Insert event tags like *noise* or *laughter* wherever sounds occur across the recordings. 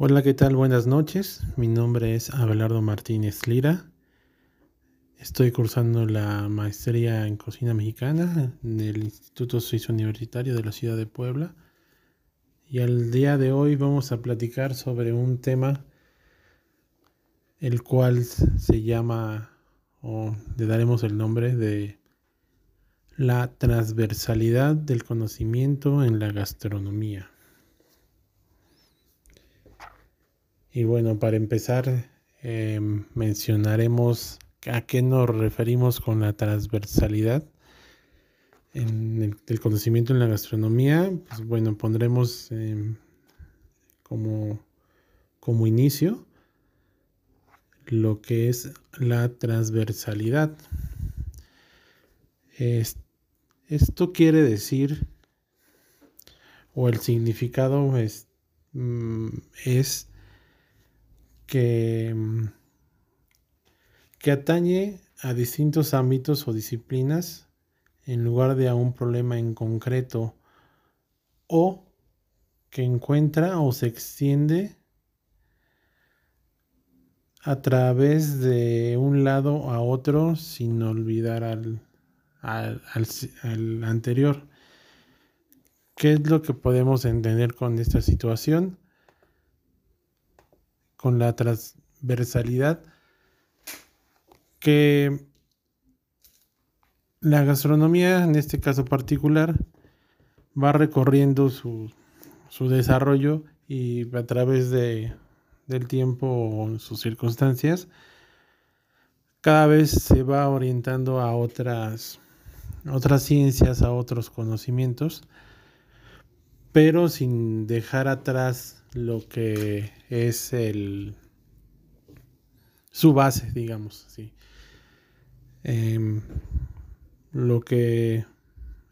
Hola, ¿qué tal? Buenas noches. Mi nombre es Abelardo Martínez Lira. Estoy cursando la maestría en cocina mexicana en el Instituto Suizo Universitario de la ciudad de Puebla. Y al día de hoy vamos a platicar sobre un tema el cual se llama o le daremos el nombre de la transversalidad del conocimiento en la gastronomía. Y bueno, para empezar, em, mencionaremos a qué nos referimos con la transversalidad en el, conocimiento en la gastronomía. Pues bueno, pondremos em, como, como inicio lo que es la transversalidad. esto quiere decir, o el significado es, mm, es que, atañe a distintos ámbitos o disciplinas en lugar de a un problema en concreto o que encuentra o se extiende a través de un lado a otro sin olvidar al, anterior. ¿Qué es lo que podemos entender con esta situación? Con la transversalidad que la gastronomía, en este caso particular, va recorriendo su, desarrollo y a través de, del tiempo o sus circunstancias, cada vez se va orientando a otras, otras ciencias, a otros conocimientos, pero sin dejar atrás lo que es el su base, digamos, sí. Em, lo que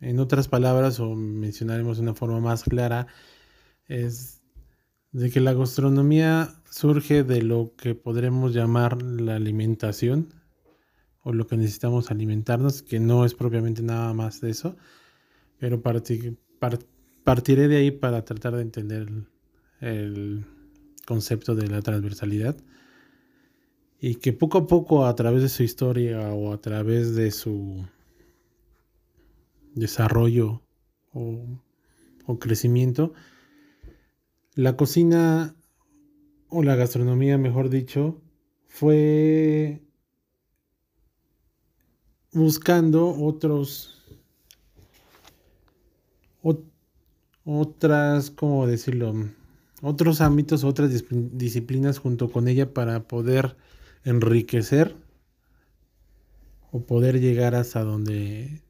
en otras palabras, o mencionaremos de una forma más clara, es de que la gastronomía surge de lo que podremos llamar la alimentación, o lo que necesitamos alimentarnos, que no es propiamente nada más de eso, pero partiré de ahí para tratar de entender el concepto de la transversalidad y que poco a poco a través de su historia o a través de su desarrollo o, crecimiento, la cocina o la gastronomía, mejor dicho, fue buscando otros otras, ¿cómo decirlo? otros ámbitos, otras disciplinas junto con ella para poder enriquecer o poder llegar hasta donde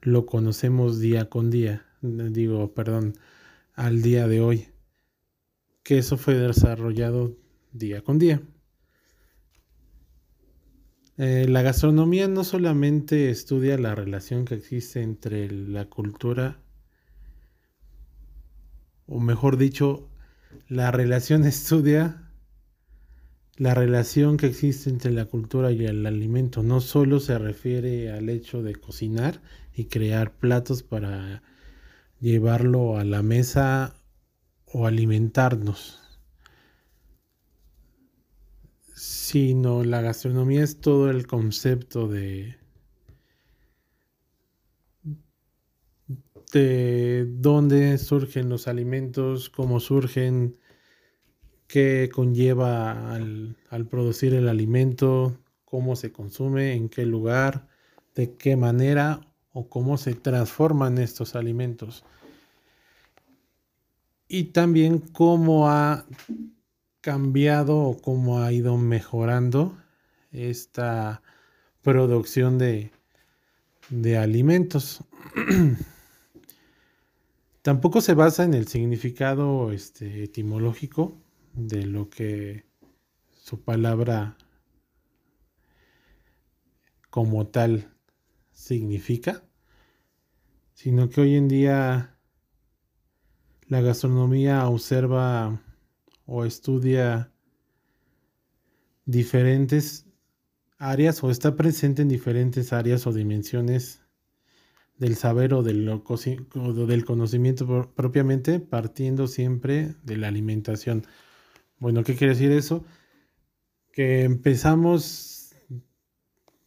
lo conocemos día con día, digo, perdón, al día de hoy, que eso fue desarrollado día con día. Eh, la gastronomía no solamente estudia la relación que existe entre la cultura, o mejor dicho, la relación *laughs* estudia la relación que existe entre la cultura y el alimento. No solo se refiere al hecho de cocinar y crear platos para llevarlo a la mesa o alimentarnos, sino la gastronomía es todo el concepto de de dónde surgen los alimentos, cómo surgen, qué conlleva al, producir el alimento, cómo se consume, en qué lugar, de qué manera o cómo se transforman estos alimentos. Y también cómo ha cambiado o cómo ha ido mejorando esta producción de, de alimentos. *clears throat* Tampoco se basa en el significado este, etimológico de lo que su palabra como tal significa, sino que hoy en día la gastronomía observa o estudia diferentes áreas o está presente en diferentes áreas o dimensiones del saber o del, del conocimiento propiamente, partiendo siempre de la alimentación. Bueno, ¿qué quiere decir eso? Que empezamos,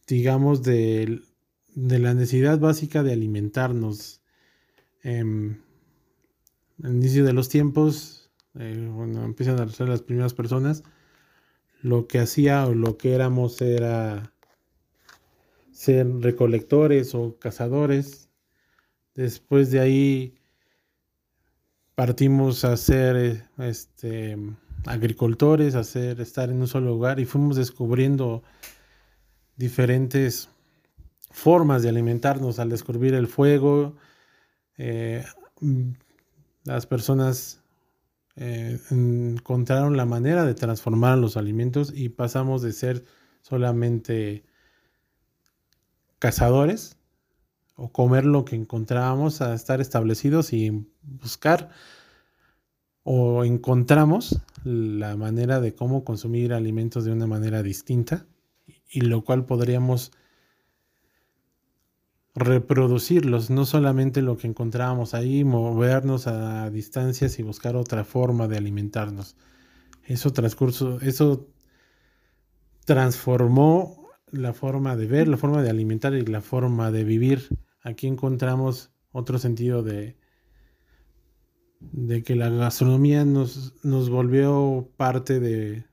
digamos, de, la necesidad básica de alimentarnos. En el inicio de los tiempos, eh, cuando empiezan a ser las primeras personas, lo que hacía o lo que éramos era ser recolectores o cazadores. Después de ahí partimos a ser este, agricultores, a ser, estar en un solo lugar y fuimos descubriendo diferentes formas de alimentarnos al descubrir el fuego. Eh, las personas eh, encontraron la manera de transformar los alimentos y pasamos de ser solamente cazadores o comer lo que encontrábamos a estar establecidos y buscar o encontramos la manera de cómo consumir alimentos de una manera distinta y lo cual podríamos reproducirlos, no solamente lo que encontrábamos ahí, movernos a distancias y buscar otra forma de alimentarnos. Eso transcurso, eso transformó la forma de ver, la forma de alimentar y la forma de vivir. Aquí encontramos otro sentido de, de que la gastronomía nos, nos volvió parte de,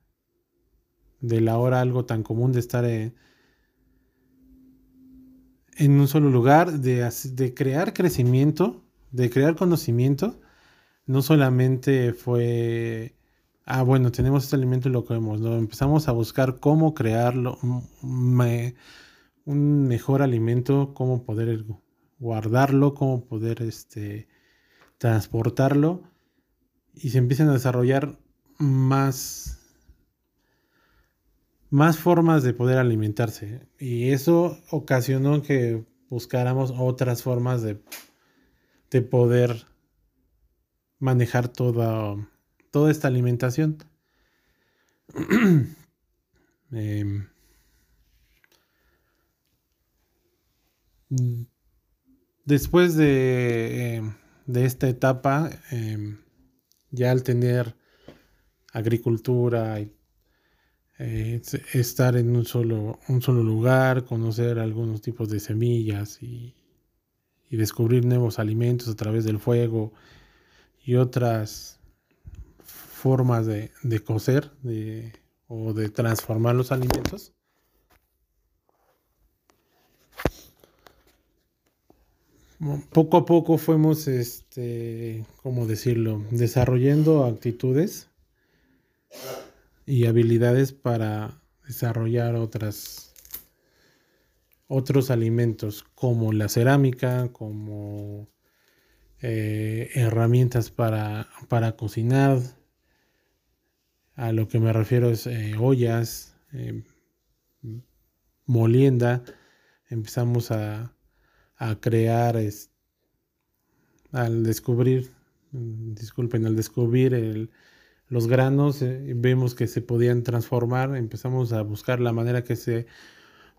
de la hora algo tan común de estar en, en un solo lugar, de, de crear crecimiento, de crear conocimiento, no solamente fue, ah, bueno, tenemos este alimento y lo comemos, ¿no? empezamos a buscar cómo crearlo, un mejor alimento, cómo poder guardarlo, cómo poder este, transportarlo, y se empiezan a desarrollar más más formas de poder alimentarse. Y eso ocasionó que buscáramos otras formas de, de poder manejar toda, toda esta alimentación. *clears throat* Em, después de, em, de, esta etapa, em, ya al tener agricultura y eh, estar en un solo, un solo lugar, conocer algunos tipos de semillas y, descubrir nuevos alimentos a través del fuego y otras formas de, de cocer o de transformar los alimentos. Poco a poco fuimos, este, ¿cómo decirlo?, desarrollando actitudes y habilidades para desarrollar otras otros alimentos como la cerámica, como eh, herramientas para, para, cocinar. A lo que me refiero es eh, ollas, eh, molienda. Empezamos a, a crear, al descubrir, disculpen, al descubrir el, los granos, eh, vemos que se podían transformar, empezamos a buscar la manera que se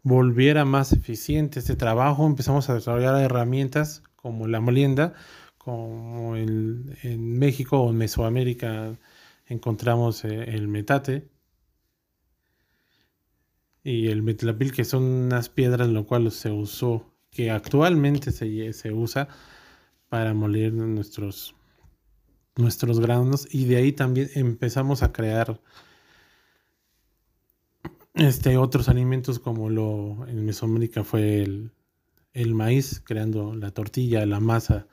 volviera más eficiente este trabajo, empezamos a desarrollar herramientas como la molienda, como en México o en Mesoamérica encontramos eh, el metate y el metlapil, que son unas piedras en lo cual se usó, que actualmente se, se usa para moler nuestros nuestros granos y de ahí también empezamos a crear este, otros alimentos como lo en Mesoamérica fue el, maíz, creando la tortilla, la masa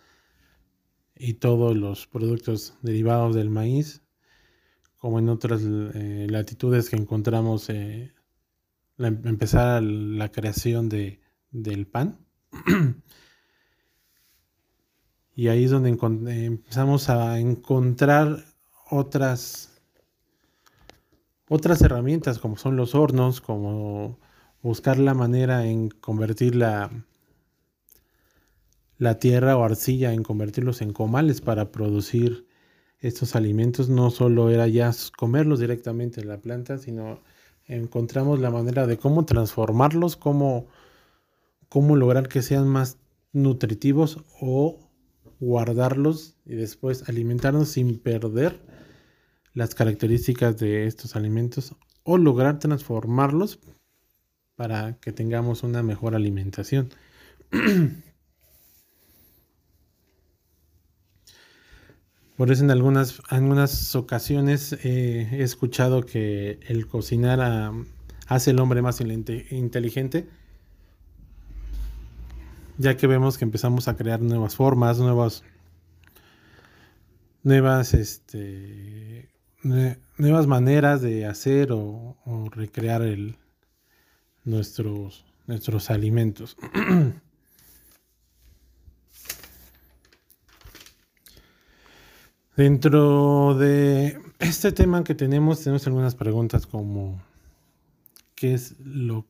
y todos los productos derivados del maíz, como en otras eh, latitudes que encontramos eh, empezar la creación de, del pan. *clears throat* Y ahí es donde empezamos a encontrar otras, otras herramientas como son los hornos, como buscar la manera en convertir la, la tierra o arcilla, en convertirlos en comales para producir estos alimentos. No solo era ya comerlos directamente en la planta, sino encontramos la manera de cómo transformarlos, cómo, cómo lograr que sean más nutritivos o guardarlos y después alimentarnos sin perder las características de estos alimentos o lograr transformarlos para que tengamos una mejor alimentación. *clears throat* Por eso en algunas, algunas ocasiones eh, he escuchado que el cocinar hace el hombre más inteligente, ya que vemos que empezamos a crear nuevas formas, nuevas, nuevas, este, nuevas maneras de hacer o, recrear nuestros, nuestros alimentos. *clears throat* Dentro de este tema que tenemos, tenemos algunas preguntas como ¿qué es lo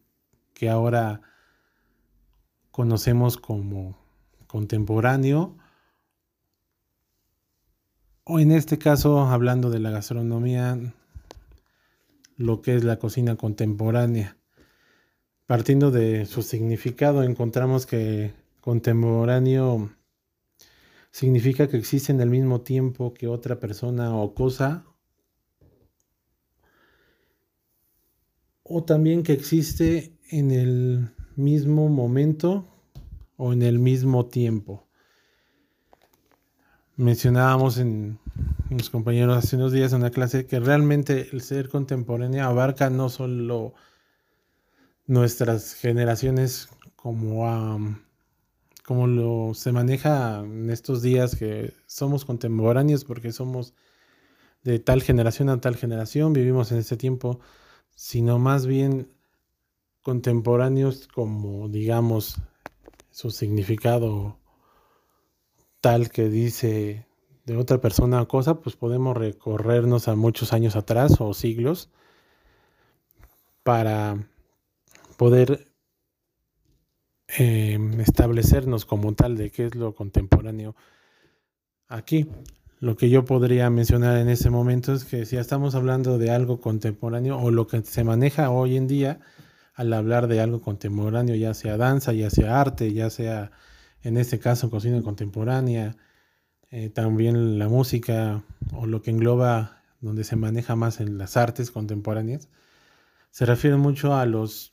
que ahora conocemos como contemporáneo? O en este caso, hablando de la gastronomía, lo que es la cocina contemporánea. Partiendo de su significado, encontramos que contemporáneo significa que existe en el mismo tiempo que otra persona o cosa, o también que existe en el mismo momento o en el mismo tiempo. Mencionábamos en los compañeros hace unos días en una clase que realmente el ser contemporáneo abarca no solo nuestras generaciones como a como lo se maneja en estos días que somos contemporáneos porque somos de tal generación a tal generación, vivimos en ese tiempo, sino más bien contemporáneos como digamos su significado tal que dice de otra persona o cosa, pues podemos recorrernos a muchos años atrás o siglos para poder Em, establecernos como tal de qué es lo contemporáneo aquí. Lo que yo podría mencionar en ese momento es que si estamos hablando de algo contemporáneo o lo que se maneja hoy en día al hablar de algo contemporáneo, ya sea danza, ya sea arte, ya sea en este caso cocina contemporánea, eh, también la música o lo que engloba donde se maneja más en las artes contemporáneas, se refiere mucho a los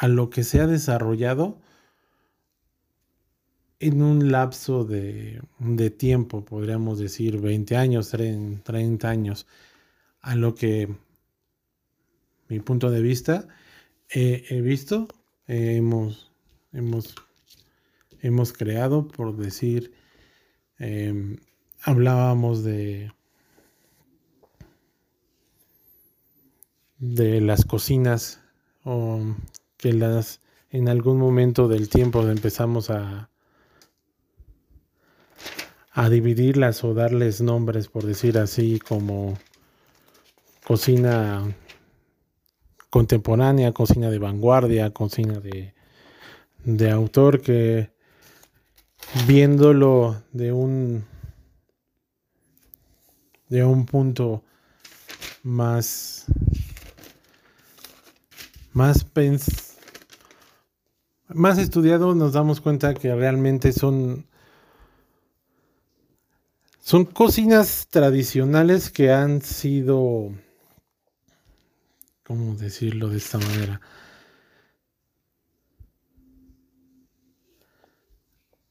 a lo que se ha desarrollado en un lapso de, tiempo, podríamos decir 20 años, 30 años, a lo que mi punto de vista he visto, hemos, hemos, hemos creado, por decir, em, hablábamos de, de las cocinas o que las en algún momento del tiempo empezamos a a dividirlas o darles nombres por decir así como cocina contemporánea, cocina de vanguardia, cocina de, de autor que viéndolo de un de un punto más más pens más estudiado nos damos cuenta que realmente son son cocinas tradicionales que han sido ¿cómo decirlo de esta manera?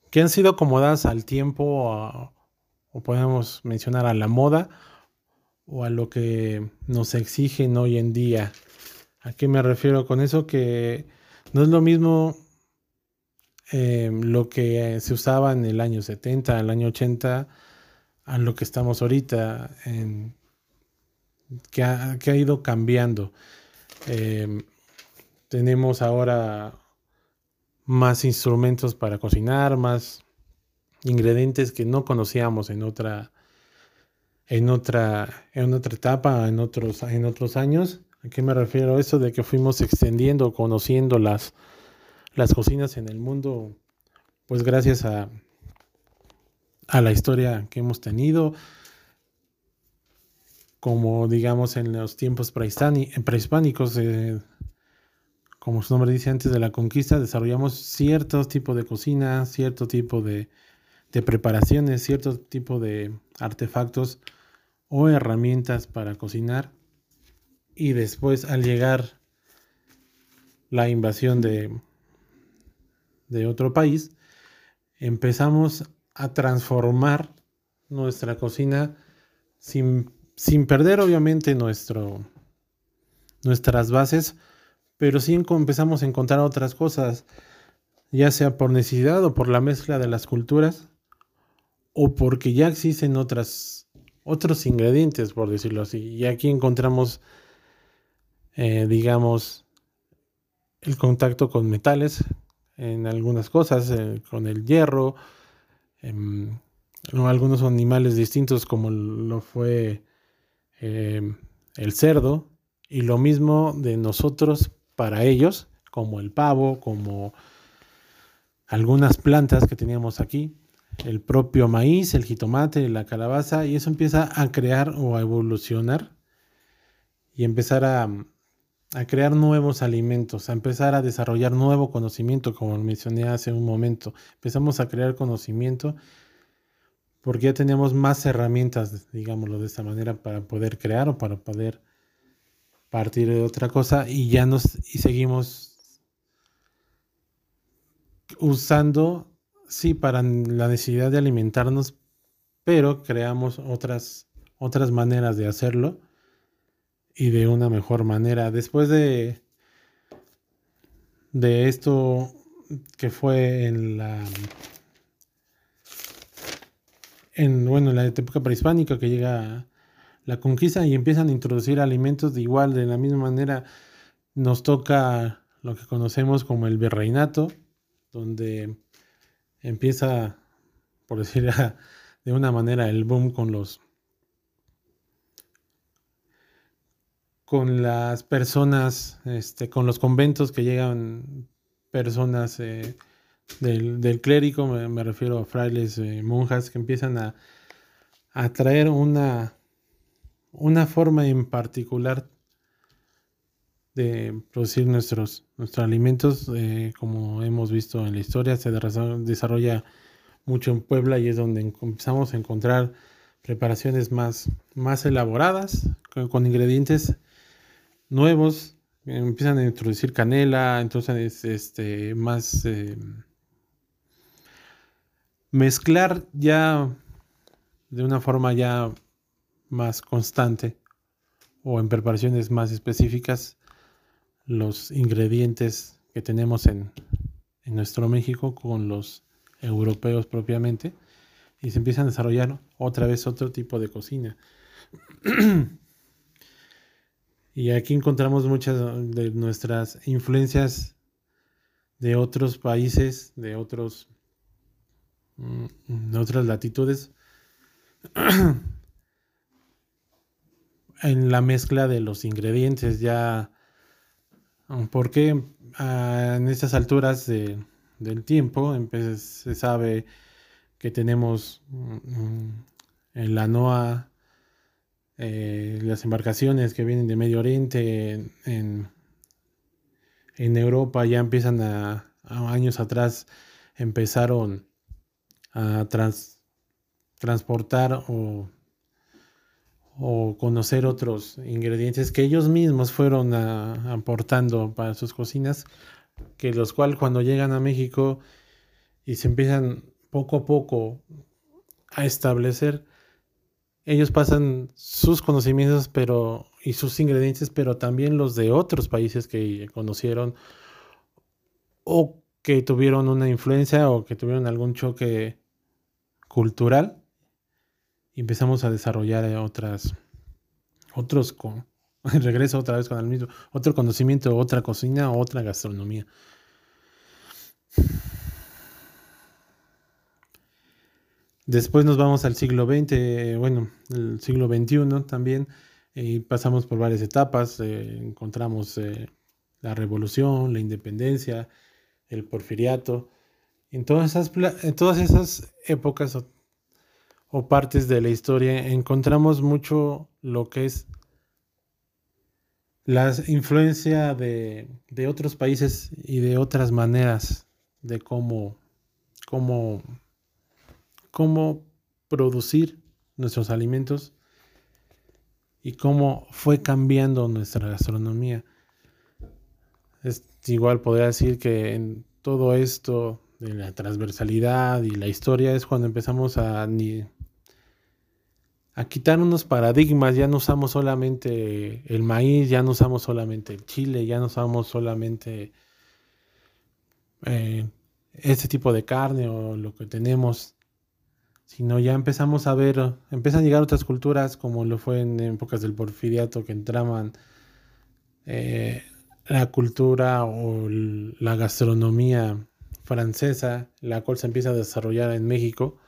que han sido acomodadas al tiempo o podemos mencionar a la moda o a lo que nos exigen hoy en día. ¿A qué me refiero con eso? Que no es lo mismo Em, lo que se usaba en el año 70, el año 80, a lo que estamos ahorita, que, ha, ido cambiando. Em, tenemos ahora más instrumentos para cocinar, más ingredientes que no conocíamos en otra en otra en otra etapa, en otros en otros años. ¿A qué me refiero? Eso de que fuimos extendiendo, conociendo las las cocinas en el mundo, pues gracias a, a la historia que hemos tenido, como digamos en los tiempos prehispánicos, eh, como su nombre dice antes de la conquista, desarrollamos cierto tipo de cocina, cierto tipo de preparaciones, cierto tipo de artefactos o herramientas para cocinar. Y después al llegar la invasión de, de otro país, empezamos a transformar nuestra cocina sin, sin perder obviamente nuestro, nuestras bases, pero sí empezamos a encontrar otras cosas, ya sea por necesidad o por la mezcla de las culturas, o porque ya existen otras, otros ingredientes, por decirlo así. Y aquí encontramos, eh, digamos, el contacto con metales en algunas cosas, eh, con el hierro, em, algunos animales distintos como lo fue em, el cerdo, y lo mismo de nosotros para ellos, como el pavo, como algunas plantas que teníamos aquí, el propio maíz, el jitomate, la calabaza, y eso empieza a crear o a evolucionar y empezar a, a crear nuevos alimentos, a empezar a desarrollar nuevo conocimiento, como mencioné hace un momento. Empezamos a crear conocimiento porque ya teníamos más herramientas, digámoslo de esta manera, para poder crear o para poder partir de otra cosa y ya nos y seguimos usando sí para la necesidad de alimentarnos, pero creamos otras otras maneras de hacerlo y de una mejor manera. Después de, de esto que fue en la en bueno, la época prehispánica que llega la conquista y empiezan a introducir alimentos de igual, de la misma manera nos toca lo que conocemos como el virreinato, donde empieza, por decir *laughs* de una manera, el boom con los con las personas, este, con los conventos que llegan personas eh, del, clérigo, me, refiero a frailes, eh, monjas, que empiezan a, a traer una, una forma en particular de producir nuestros, nuestros alimentos, eh, como hemos visto en la historia, se desarrolla mucho en Puebla y es donde empezamos a encontrar preparaciones más, más elaboradas, con ingredientes nuevos, empiezan a introducir canela, entonces este, más eh, mezclar ya de una forma ya más constante o en preparaciones más específicas los ingredientes que tenemos en, en nuestro México con los europeos propiamente y se empiezan a desarrollar otra vez otro tipo de cocina. *clears throat* Y aquí encontramos muchas de nuestras influencias de otros países, de otros mm, de otras latitudes en la mezcla de los ingredientes. Ya porque ah, en estas alturas del tiempo se sabe que tenemos mm, en la NOA eh, las embarcaciones que vienen de Medio Oriente, en, en Europa ya empiezan a, años atrás empezaron a transportar o, o, conocer otros ingredientes que ellos mismos fueron aportando para sus cocinas, que los cuales cuando llegan a México y se empiezan poco a poco a establecer, ellos pasan sus conocimientos pero, y sus ingredientes, pero también los de otros países que conocieron o que tuvieron una influencia o que tuvieron algún choque cultural. Y empezamos a desarrollar otras, otros con, *laughs* regreso otra vez con el mismo, otro conocimiento, otra cocina, otra gastronomía. Después nos vamos al siglo XX, bueno, el siglo XXI también, y pasamos por varias etapas. Eh, encontramos eh, la revolución, la independencia, el porfiriato. En todas esas, en todas esas épocas o, partes de la historia encontramos mucho lo que es la influencia de, de otros países y de otras maneras de cómo, cómo cómo producir nuestros alimentos y cómo fue cambiando nuestra gastronomía. Es igual podría decir que en todo esto de la transversalidad y la historia es cuando empezamos a, a quitar unos paradigmas, ya no usamos solamente el maíz, ya no usamos solamente el chile, ya no usamos solamente eh, este tipo de carne o lo que tenemos, sino ya empezamos a ver, empiezan a llegar otras culturas como lo fue en épocas del porfiriato que entraban eh, la cultura o la gastronomía francesa, la cual se empieza a desarrollar en México.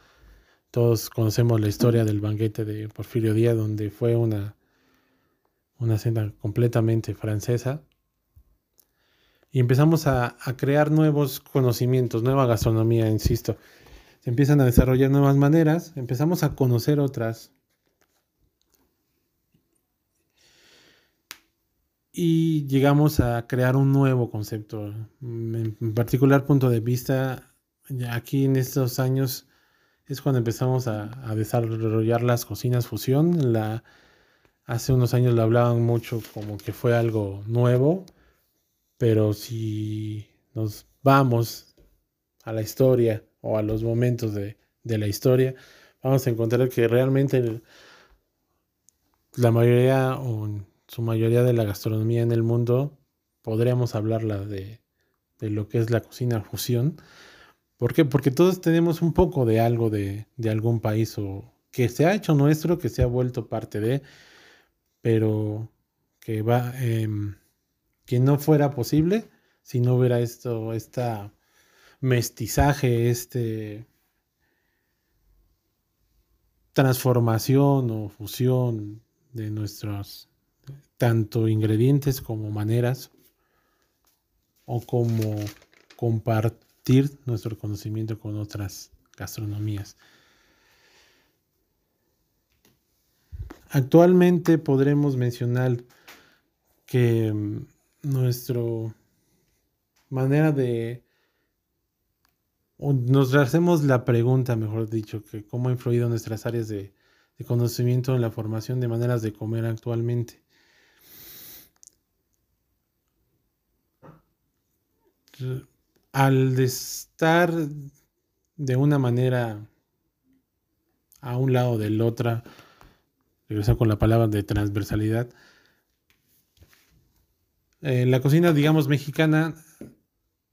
Todos conocemos la historia del banquete de Porfirio Díaz, donde fue una, una cena completamente francesa. Y empezamos a, a crear nuevos conocimientos, nueva gastronomía, insisto. Se empiezan a desarrollar nuevas maneras, empezamos a conocer otras y llegamos a crear un nuevo concepto. En particular punto de vista, aquí en estos años es cuando empezamos a, desarrollar las cocinas fusión. Hace unos años lo hablaban mucho como que fue algo nuevo, pero si nos vamos a la historia o a los momentos de, de la historia, vamos a encontrar que realmente la mayoría su mayoría de la gastronomía en el mundo, podríamos hablarla de, lo que es la cocina fusión. ¿Por qué? Porque todos tenemos un poco de algo de, algún país o que se ha hecho nuestro, que se ha vuelto parte de, pero que va, em, que no fuera posible si no hubiera esto, esta mestizaje, este transformación o fusión de nuestros tanto ingredientes como maneras o como compartir nuestro conocimiento con otras gastronomías. Actualmente podremos mencionar que mm, nuestra manera de nos hacemos la pregunta, mejor dicho, que cómo ha influido nuestras áreas de, conocimiento en la formación de maneras de comer actualmente. al estar de una manera a un lado del otra, regreso con la palabra de transversalidad, eh, la cocina, digamos, mexicana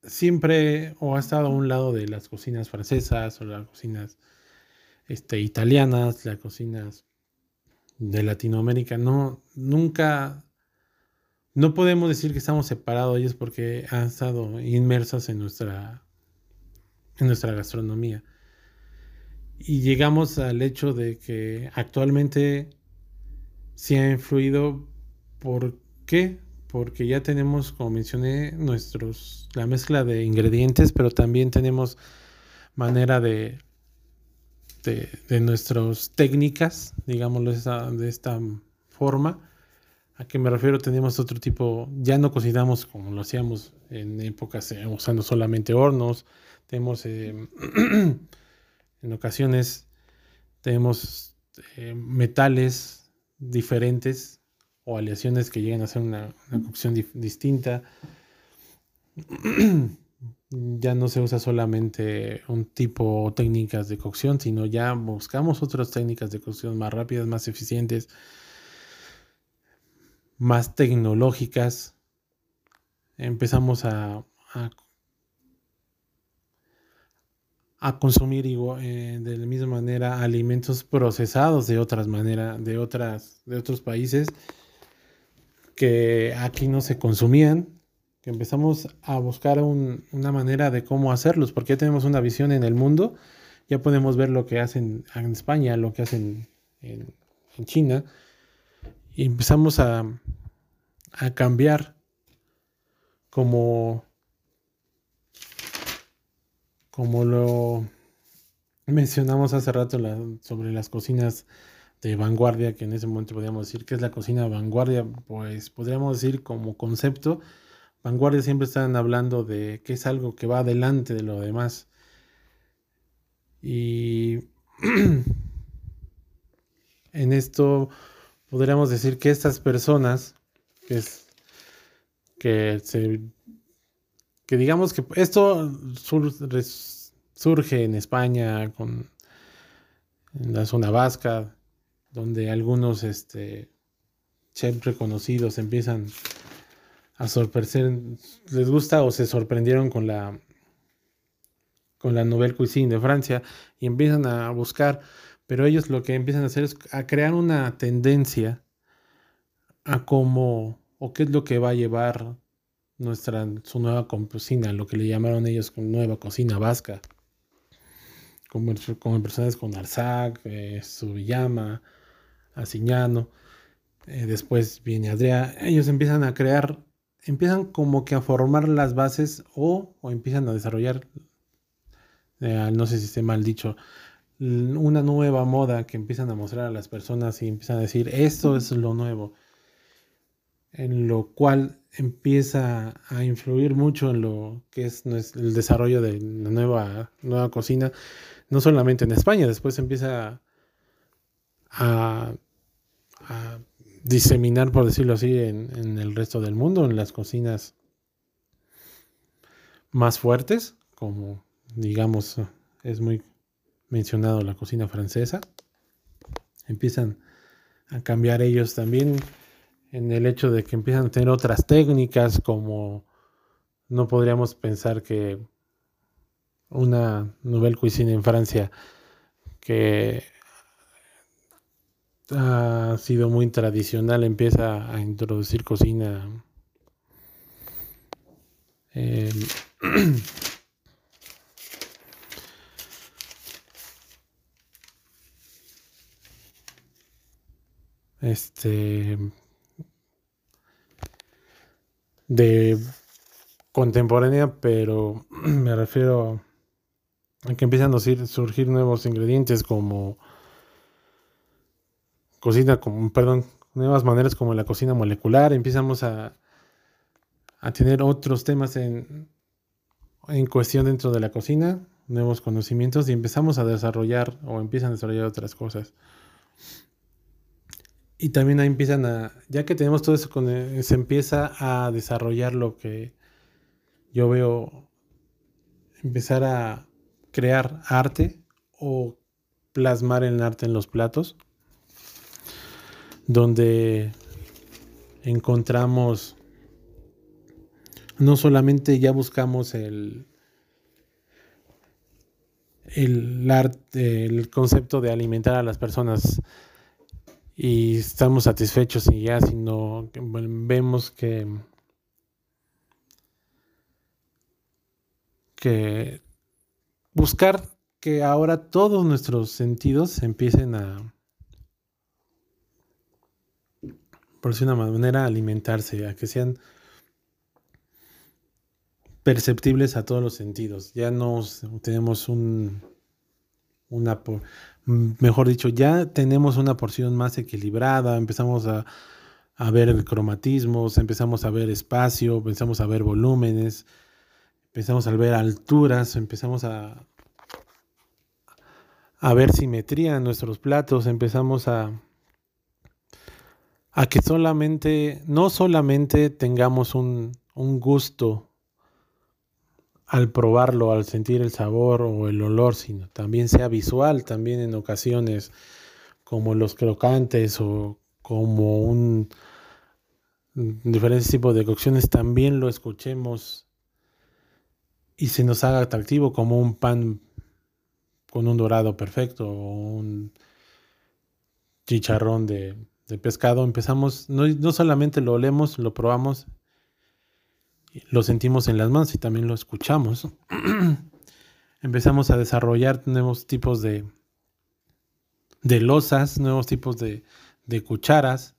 siempre o ha estado a un lado de las cocinas francesas o las cocinas este, italianas, las cocinas de Latinoamérica. No, nunca no podemos decir que estamos separados de ellos porque han estado inmersos en nuestra, en nuestra gastronomía. Y llegamos al hecho de que actualmente se ha influido. ¿Por qué? Porque ya tenemos, como mencioné, nuestros, la mezcla de ingredientes, pero también tenemos manera de, de, de nuestras técnicas, digámoslo de esta forma ¿A qué me refiero? Tenemos otro tipo, ya no cocinamos como lo hacíamos en épocas eh, usando solamente hornos. Tenemos, eh, *clears throat* en ocasiones, tenemos eh, metales diferentes o aleaciones que llegan a hacer una, cocción distinta. *clears throat* ya no se usa solamente un tipo o técnicas de cocción, sino ya buscamos otras técnicas de cocción más rápidas, más eficientes más tecnológicas, empezamos a, a, consumir eh, de la misma manera alimentos procesados de otras maneras, de otras, de otros países que aquí no se consumían, que empezamos a buscar una manera de cómo hacerlos, porque ya tenemos una visión en el mundo, ya podemos ver lo que hacen en España, lo que hacen en China, y empezamos a, a cambiar como, como lo mencionamos hace rato sobre las cocinas de vanguardia, que en ese momento podríamos decir que es la cocina vanguardia, pues podríamos decir como concepto, vanguardia siempre están hablando de que es algo que va adelante de lo demás. Y *clears throat* en esto podríamos decir que estas personas, que, es, que, se, que digamos que esto surge en España, con, en la zona vasca, donde algunos este, chefs reconocidos empiezan a sorprender, les gusta o se sorprendieron con la con la Nouvelle Cuisine de Francia y empiezan a buscar, pero ellos lo que empiezan a hacer es a crear una tendencia a cómo o qué es lo que va a llevar nuestra su nueva cocina, lo que le llamaron ellos nueva cocina vasca. Como, como personas con Arzac, eh, Subillama, Asiñano, eh, después viene Adria, ellos empiezan a crear, empiezan como que a formar las bases o, o empiezan a desarrollar eh, no sé si esté mal dicho, una nueva moda que empiezan a mostrar a las personas y empiezan a decir, esto es lo nuevo, en lo cual empieza a influir mucho en lo que es el desarrollo de la nueva, nueva cocina, no solamente en España, después empieza a, diseminar, por decirlo así, en, en el resto del mundo, en las cocinas más fuertes, como digamos, es muy mencionado la cocina francesa. Empiezan a cambiar ellos también en el hecho de que empiezan a tener otras técnicas como no podríamos pensar que una nouvelle cuisine en Francia que ha sido muy tradicional empieza a introducir cocina eh, *clears throat* este de contemporánea, pero *clears throat* me refiero a que empiezan a surgir nuevos ingredientes como cocina, como, perdón, nuevas maneras como la cocina molecular, empezamos a, a tener otros temas en, en cuestión dentro de la cocina, nuevos conocimientos y empezamos a desarrollar o empiezan a desarrollar otras cosas. Y también ahí empiezan a, ya que tenemos todo eso, eh, se empieza a desarrollar lo que yo veo, empezar a crear arte o plasmar el arte en los platos, donde encontramos, no solamente ya buscamos el, el arte, el concepto de alimentar a las personas, y estamos satisfechos y ya, sino vemos que, que buscar que ahora todos nuestros sentidos empiecen a, por decir una manera, alimentarse, a que sean perceptibles a todos los sentidos. Ya no tenemos un, una, mejor dicho, ya tenemos una porción más equilibrada, empezamos a, ver cromatismos, empezamos a ver espacio, empezamos a ver volúmenes, empezamos a ver alturas, empezamos a, a ver simetría en nuestros platos, empezamos a, a que solamente, no solamente tengamos un, un gusto al probarlo, al sentir el sabor o el olor, sino también sea visual, también en ocasiones como los crocantes o como un diferentes tipos de cocciones, también lo escuchemos y se nos haga atractivo como un pan con un dorado perfecto o un chicharrón de, pescado. Empezamos, no, no solamente lo olemos, lo probamos lo sentimos en las manos y también lo escuchamos. *clears throat* Empezamos a desarrollar nuevos tipos de, de losas, nuevos tipos de, de cucharas,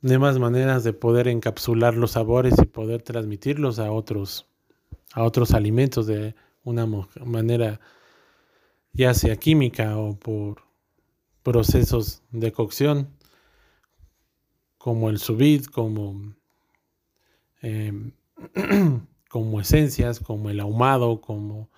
nuevas maneras de poder encapsular los sabores y poder transmitirlos a otros, a otros alimentos de una manera ya sea química o por procesos de cocción como el subid, como Em, *clears throat* como esencias, como el ahumado, como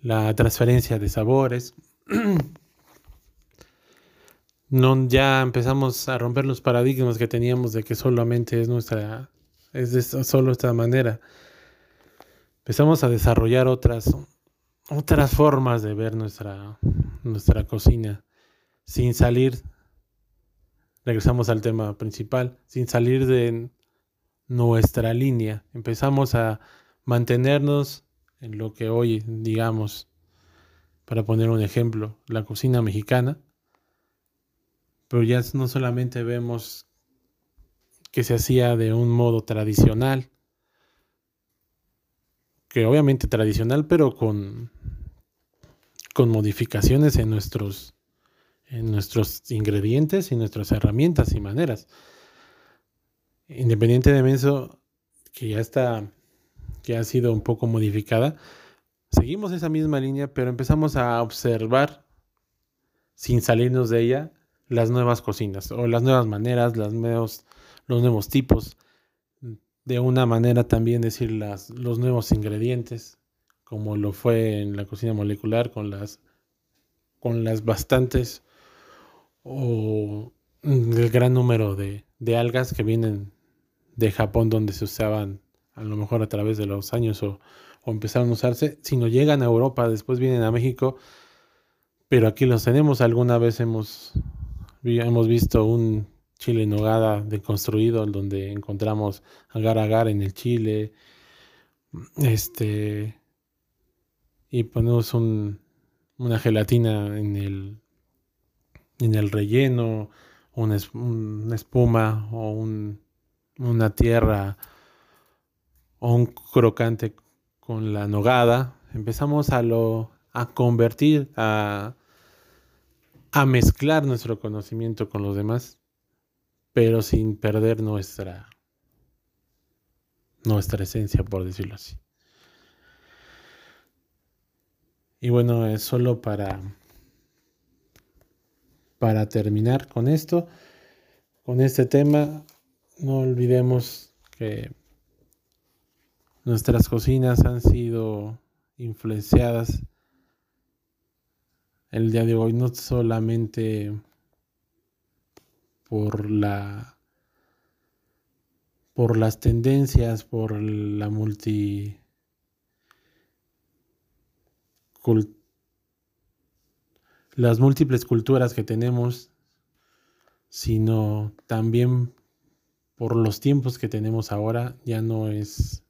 la transferencia de sabores. *clears throat* no, ya empezamos a romper los paradigmas que teníamos de que solamente es nuestra, es de solo esta manera. Empezamos a desarrollar otras, otras formas de ver nuestra, nuestra cocina sin salir, regresamos al tema principal, sin salir de nuestra línea. Empezamos a mantenernos en lo que hoy, digamos, para poner un ejemplo, la cocina mexicana, pero ya no solamente vemos que se hacía de un modo tradicional, que obviamente tradicional, pero con, con modificaciones en nuestros, en nuestros ingredientes y nuestras herramientas y maneras. Independiente de eso, que ya está, que ha sido un poco modificada, seguimos esa misma línea, pero empezamos a observar, sin salirnos de ella, las nuevas cocinas o las nuevas maneras, nuevos, los nuevos tipos. De una manera también decir las, los nuevos ingredientes, como lo fue en la cocina molecular con las, con las bastantes o el gran número de, de algas que vienen de Japón donde se usaban a lo mejor a través de los años o, o empezaron a usarse, si no llegan a Europa, después vienen a México, pero aquí los tenemos. Alguna vez hemos, hemos visto un chile en nogada deconstruido donde encontramos agar agar en el chile. Este y ponemos un, una gelatina en el en el relleno, una, espuma o un, una tierra o un crocante con la nogada, empezamos a lo a convertir, a, a mezclar nuestro conocimiento con los demás, pero sin perder nuestra nuestra esencia, por decirlo así. Y bueno, es solo para para terminar con esto, con este tema, no olvidemos que Nuestras cocinas han sido influenciadas el día de hoy no solamente por la por las tendencias, por la multi las múltiples culturas que tenemos, sino también por los tiempos que tenemos ahora, ya no es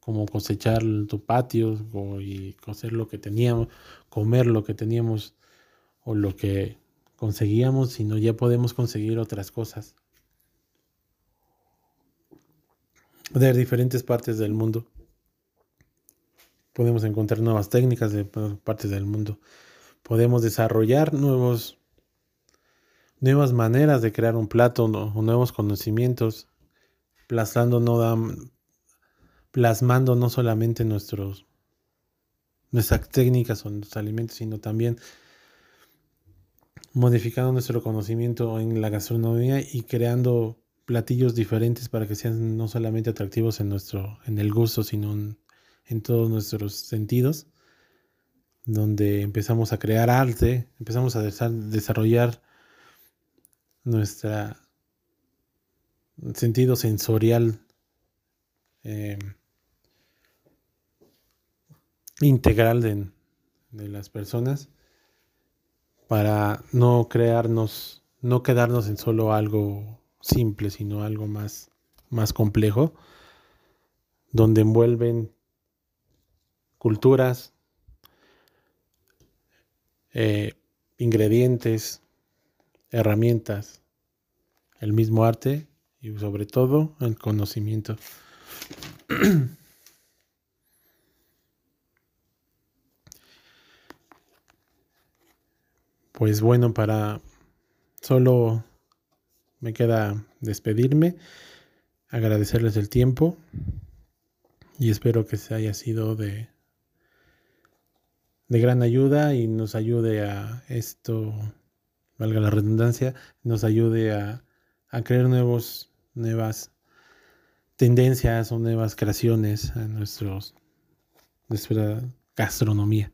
como cosechar tu patio y coser lo que teníamos, comer lo que teníamos o lo que conseguíamos, sino ya podemos conseguir otras cosas de diferentes partes del mundo. Podemos encontrar nuevas técnicas de partes del mundo. Podemos desarrollar nuevos, nuevas maneras de crear un plato o nuevos conocimientos, plazando no plasmando no solamente nuestros, nuestras técnicas o nuestros alimentos, sino también modificando nuestro conocimiento en la gastronomía y creando platillos diferentes para que sean no solamente atractivos en nuestro en el gusto, sino en todos nuestros sentidos, donde empezamos a crear arte, empezamos a desarrollar nuestro sentido sensorial eh, integral de, las personas para no crearnos, no quedarnos en solo algo simple, sino algo más, más complejo, donde envuelven culturas, eh, ingredientes, herramientas, el mismo arte y sobre todo el conocimiento. *clears throat* Pues bueno, para solo me queda despedirme, agradecerles el tiempo y espero que se haya sido de, de gran ayuda y nos ayude a esto, valga la redundancia, nos ayude a, a crear nuevos, nuevas tendencias o nuevas creaciones a nuestros, nuestra gastronomía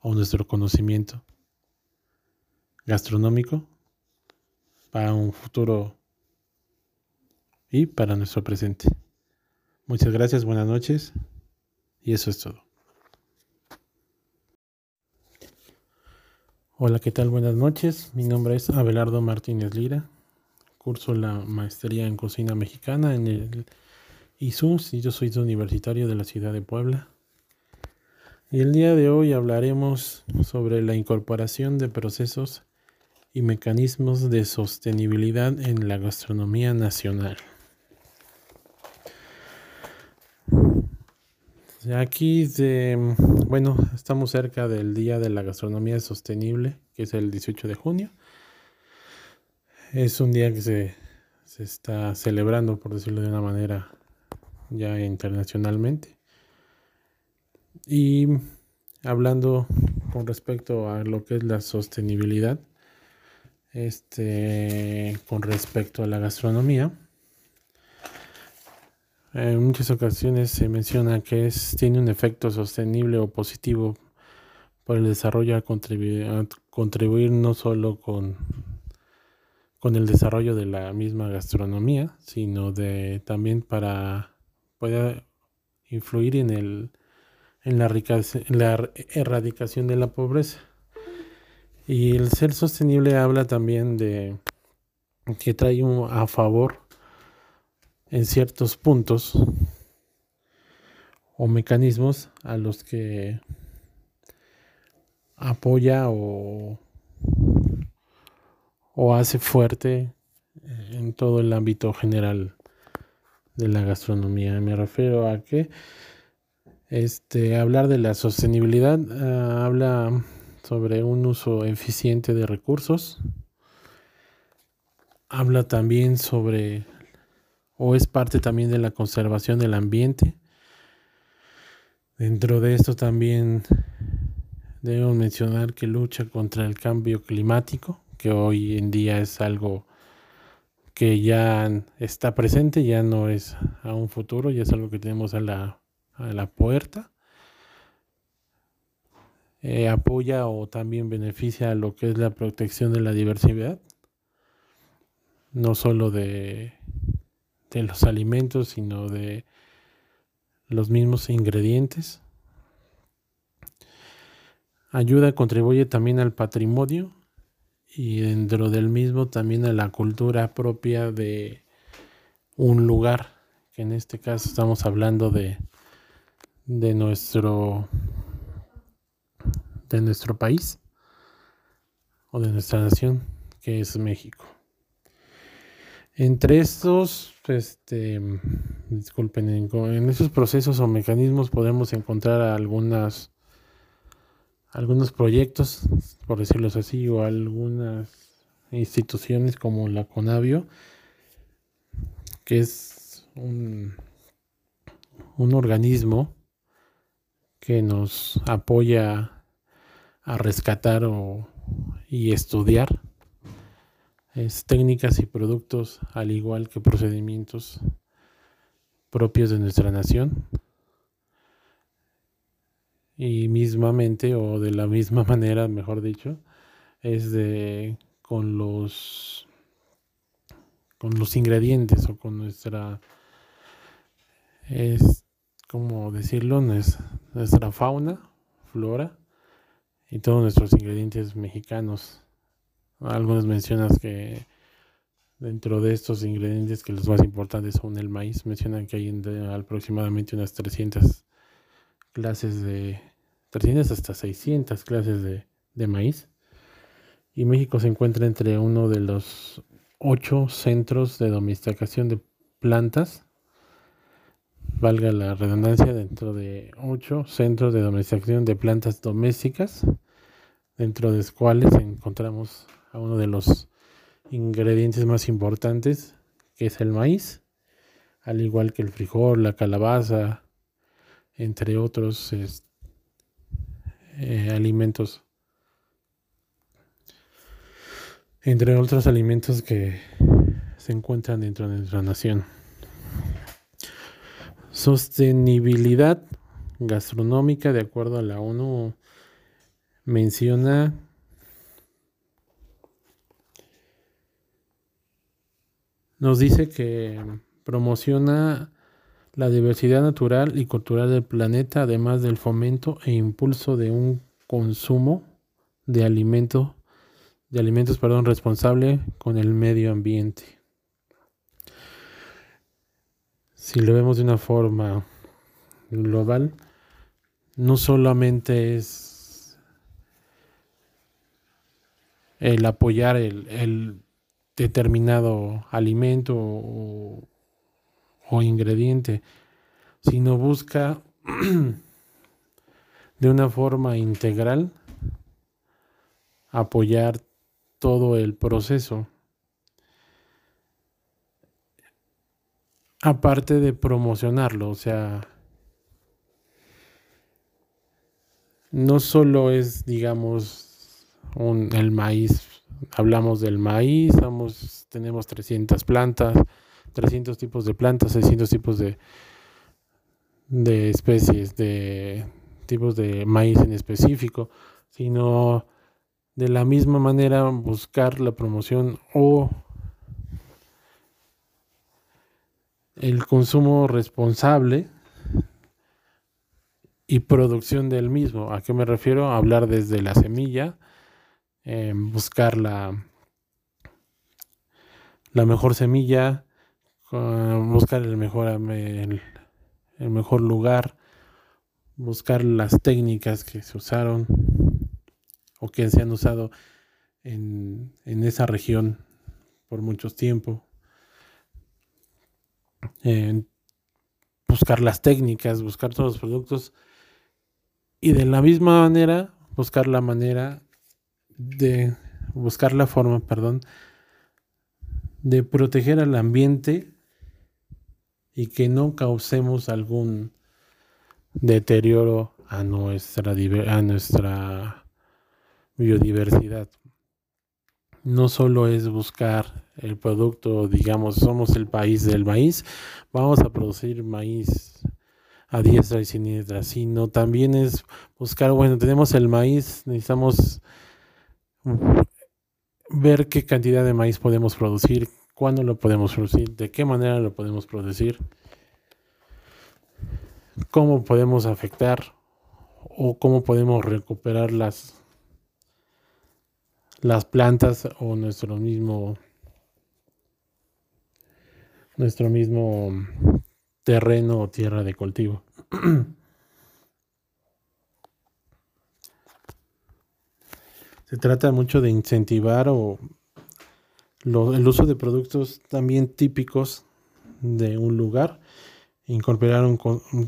o nuestro conocimiento. gastronómico para un futuro y para nuestro presente. Muchas gracias, buenas noches y eso es todo. Hola, ¿qué tal? Buenas noches. Mi nombre es Abelardo Martínez Lira. Curso la maestría en cocina mexicana en el ISUS y yo soy universitario de la ciudad de Puebla. Y el día de hoy hablaremos sobre la incorporación de procesos y mecanismos de sostenibilidad en la gastronomía nacional. Aquí, de, bueno, estamos cerca del Día de la Gastronomía Sostenible, que es el 18 de junio. Es un día que se, se está celebrando, por decirlo de una manera, ya internacionalmente. Y hablando con respecto a lo que es la sostenibilidad, este, con respecto a la gastronomía, en muchas ocasiones se menciona que es, tiene un efecto sostenible o positivo por el desarrollo a contribuir, no solo con, con el desarrollo de la misma gastronomía, sino de también para poder influir en el en la, en la erradicación de la pobreza. Y el ser sostenible habla también de que trae un, a favor en ciertos puntos o mecanismos a los que apoya o, o hace fuerte en todo el ámbito general de la gastronomía. Me refiero a que este hablar de la sostenibilidad ah, habla sobre un uso eficiente de recursos. Habla también sobre o es parte también de la conservación del ambiente. Dentro de esto también debemos mencionar que lucha contra el cambio climático, que hoy en día es algo que ya está presente, ya no es a un futuro, ya es algo que tenemos a la, a la puerta. Eh, apoya o también beneficia a lo que es la protección de la diversidad, no solo de de los alimentos, sino de los mismos ingredientes. Ayuda, contribuye también al patrimonio y dentro del mismo también a la cultura propia de un lugar, que en este caso estamos hablando de, de nuestro de nuestro país o de nuestra nación, que es México. Entre estos, este, disculpen, en, esos procesos o mecanismos podemos encontrar algunas, algunos proyectos, por decirlo así, o algunas instituciones como la Conavio, que es un, un organismo que nos apoya a rescatar o, y estudiar es técnicas y productos al igual que procedimientos propios de nuestra nación. Y mismamente o de la misma *laughs* manera mejor dicho es de con los con los ingredientes o con nuestra es como decirlo nuestra fauna flora y todos nuestros ingredientes mexicanos algunas mencionas que dentro de estos ingredientes que los más importantes son el maíz, mencionan que hay aproximadamente unas 300 clases de 300 hasta 600 clases de, de maíz. Y México se encuentra entre uno de los ocho centros de domesticación de plantas, valga la redundancia, dentro de ocho centros de domesticación de plantas domésticas, dentro de los cuales encontramos a uno de los ingredientes más importantes, que es el maíz, al igual que el frijol, la calabaza, entre otros eh, alimentos. Entre otros alimentos que se encuentran dentro de nuestra nación. Sostenibilidad gastronómica, de acuerdo a la ONU, menciona nos dice que promociona la diversidad natural y cultural del planeta, además del fomento e impulso de un consumo de alimentos, de alimentos, perdón, responsable con el medio ambiente. Si lo vemos de una forma global, no solamente es el apoyar el, determinado alimento o, ingrediente, sino busca *clears throat* de una forma integral apoyar todo el proceso. Aparte de promocionarlo, o sea, no solo es, digamos, un, el maíz, hablamos del maíz, tenemos 300 plantas, 300 tipos de plantas, 600 tipos de, de especies, de tipos de maíz en específico, sino de la misma manera buscar la promoción o el consumo responsable y producción del mismo. ¿A qué me refiero? hablar desde la semilla, eh, buscar la, la mejor semilla, buscar el mejor, el, mejor lugar, buscar las técnicas que se usaron o que se han usado en, en esa región por mucho tiempo. buscar las técnicas, buscar todos los productos y de la misma manera buscar la manera de buscar la forma, perdón, de proteger al ambiente y que no causemos algún deterioro a nuestra, a nuestra biodiversidad. No solo es buscar el producto, digamos, somos el país del maíz, vamos a producir maíz a diestra y siniestra, sino también es buscar, bueno, tenemos el maíz, necesitamos ver qué cantidad de maíz podemos producir, cuándo lo podemos producir, de qué manera lo podemos producir, cómo podemos afectar o cómo podemos recuperar las, las plantas o nuestro mismo nuestro mismo terreno o tierra de cultivo. *clears throat* Se trata mucho de incentivar o el uso de productos también típicos de un lugar, incorporar un,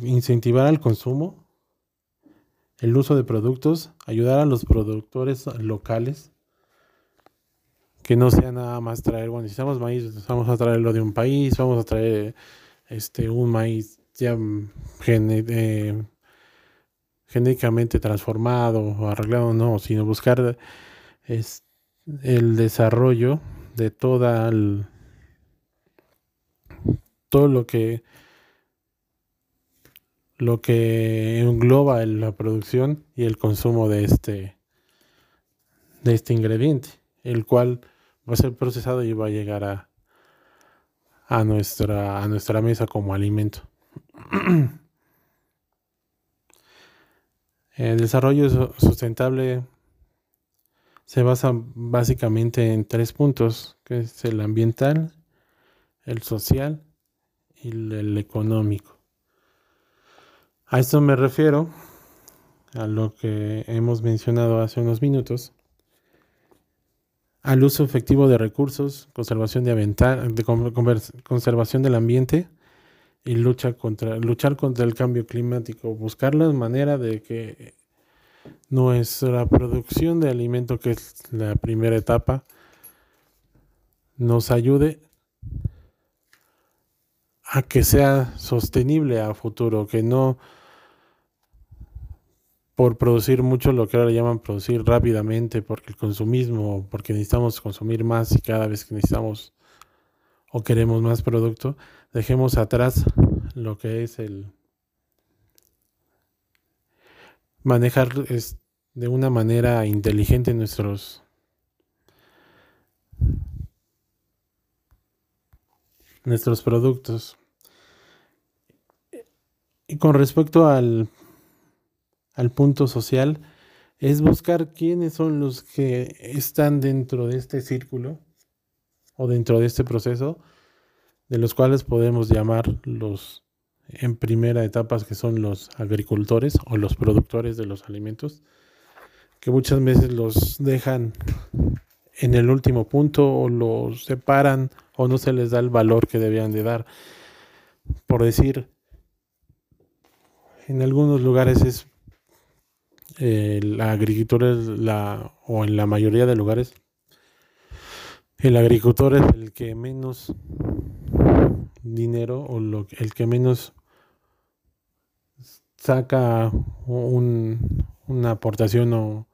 incentivar al consumo, el uso de productos, ayudar a los productores locales, que no sea nada más traer, bueno, necesitamos maíz, vamos a traerlo de un país, vamos a traer este un maíz ya eh, genéticamente transformado o arreglado, no, sino buscar es, el desarrollo de toda todo lo que lo que engloba la producción y el consumo de este de este ingrediente, el cual va a ser procesado y va a llegar a, a nuestra a nuestra mesa como alimento. *clears throat* El desarrollo sustentable se basa básicamente en tres puntos, que es el ambiental, el social y el económico. A esto me refiero a lo que hemos mencionado hace unos minutos, al uso efectivo de recursos, conservación, de, de conservación del ambiente y lucha contra, luchar contra el cambio climático, buscar la manera de que nuestra producción de alimento, que es la primera etapa, nos ayude a que sea sostenible a futuro, que no por producir mucho lo que ahora llaman producir rápidamente, porque el consumismo, porque necesitamos consumir más y cada vez que necesitamos o queremos más producto, dejemos atrás lo que es el manejar de una manera inteligente nuestros nuestros productos. Y con respecto al, al punto social, es buscar quiénes son los que están dentro de este círculo o dentro de este proceso, de los cuales podemos llamar los en primera etapa que son los agricultores o los productores de los alimentos, que muchas veces los dejan en el último punto o los separan o no se les da el valor que debían de dar. Por decir, en algunos lugares es eh, la agricultura la, o en la mayoría de lugares el agricultor es el que menos dinero o lo, el que menos saca una aportación o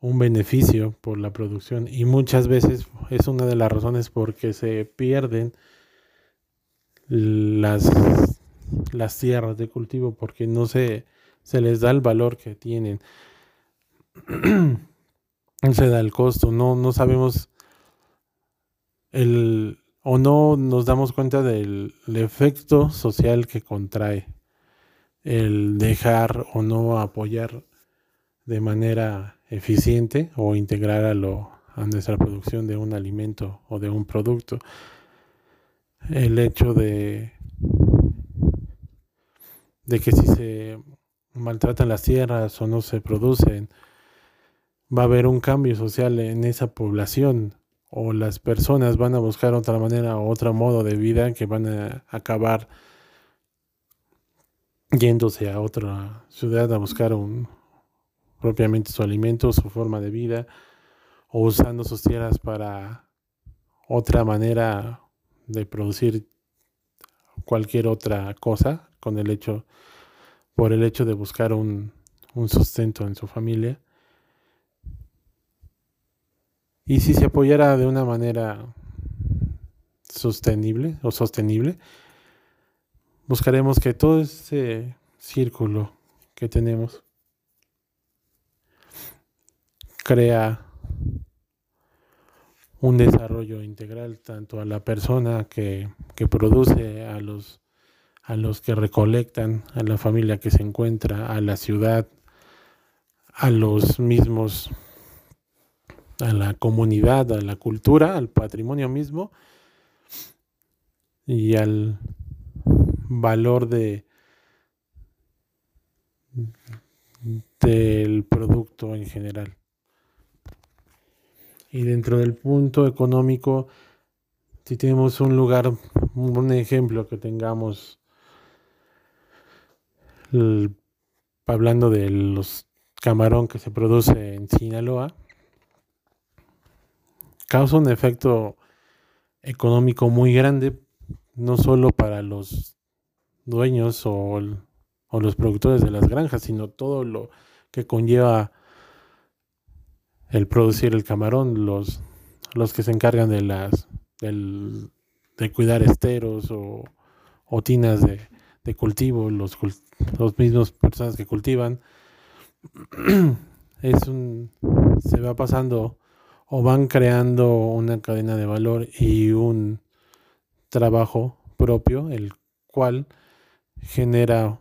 un beneficio por la producción. Y muchas veces es una de las razones porque se pierden las, las tierras de cultivo porque no se, se les da el valor que tienen. *clears throat* No se da el costo no, no sabemos el o no nos damos cuenta del efecto social que contrae el dejar o no apoyar de manera eficiente o integrar a, lo, a nuestra producción de un alimento o de un producto. El hecho de, de que si se maltratan las tierras o no se producen, va a haber un cambio social en esa población o las personas van a buscar otra manera o otro modo de vida que van a acabar yéndose a otra ciudad a buscar un, propiamente su alimento, su forma de vida, o usando sus tierras para otra manera de producir cualquier otra cosa con el hecho por el hecho de buscar un, un sustento en su familia y si se apoyara de una manera sostenible o sostenible buscaremos que todo ese círculo que tenemos crea un desarrollo integral tanto a la persona que, produce, a los, a los que recolectan, a la familia que se encuentra, a la ciudad, a los mismos, a la comunidad, a la cultura, al patrimonio mismo y al valor de del producto en general. Y dentro del punto económico, si tenemos un lugar, un ejemplo que tengamos, hablando de los camarón que se produce en Sinaloa, causa un efecto económico muy grande, no solo para los dueños o, o los productores de las granjas, sino todo lo que conlleva el producir el camarón, los, los que se encargan de las de cuidar esteros o, o tinas de, de cultivo, los, los mismos personas que cultivan, *clears throat* es un, se va pasando o van creando una cadena de valor y un trabajo propio, el cual genera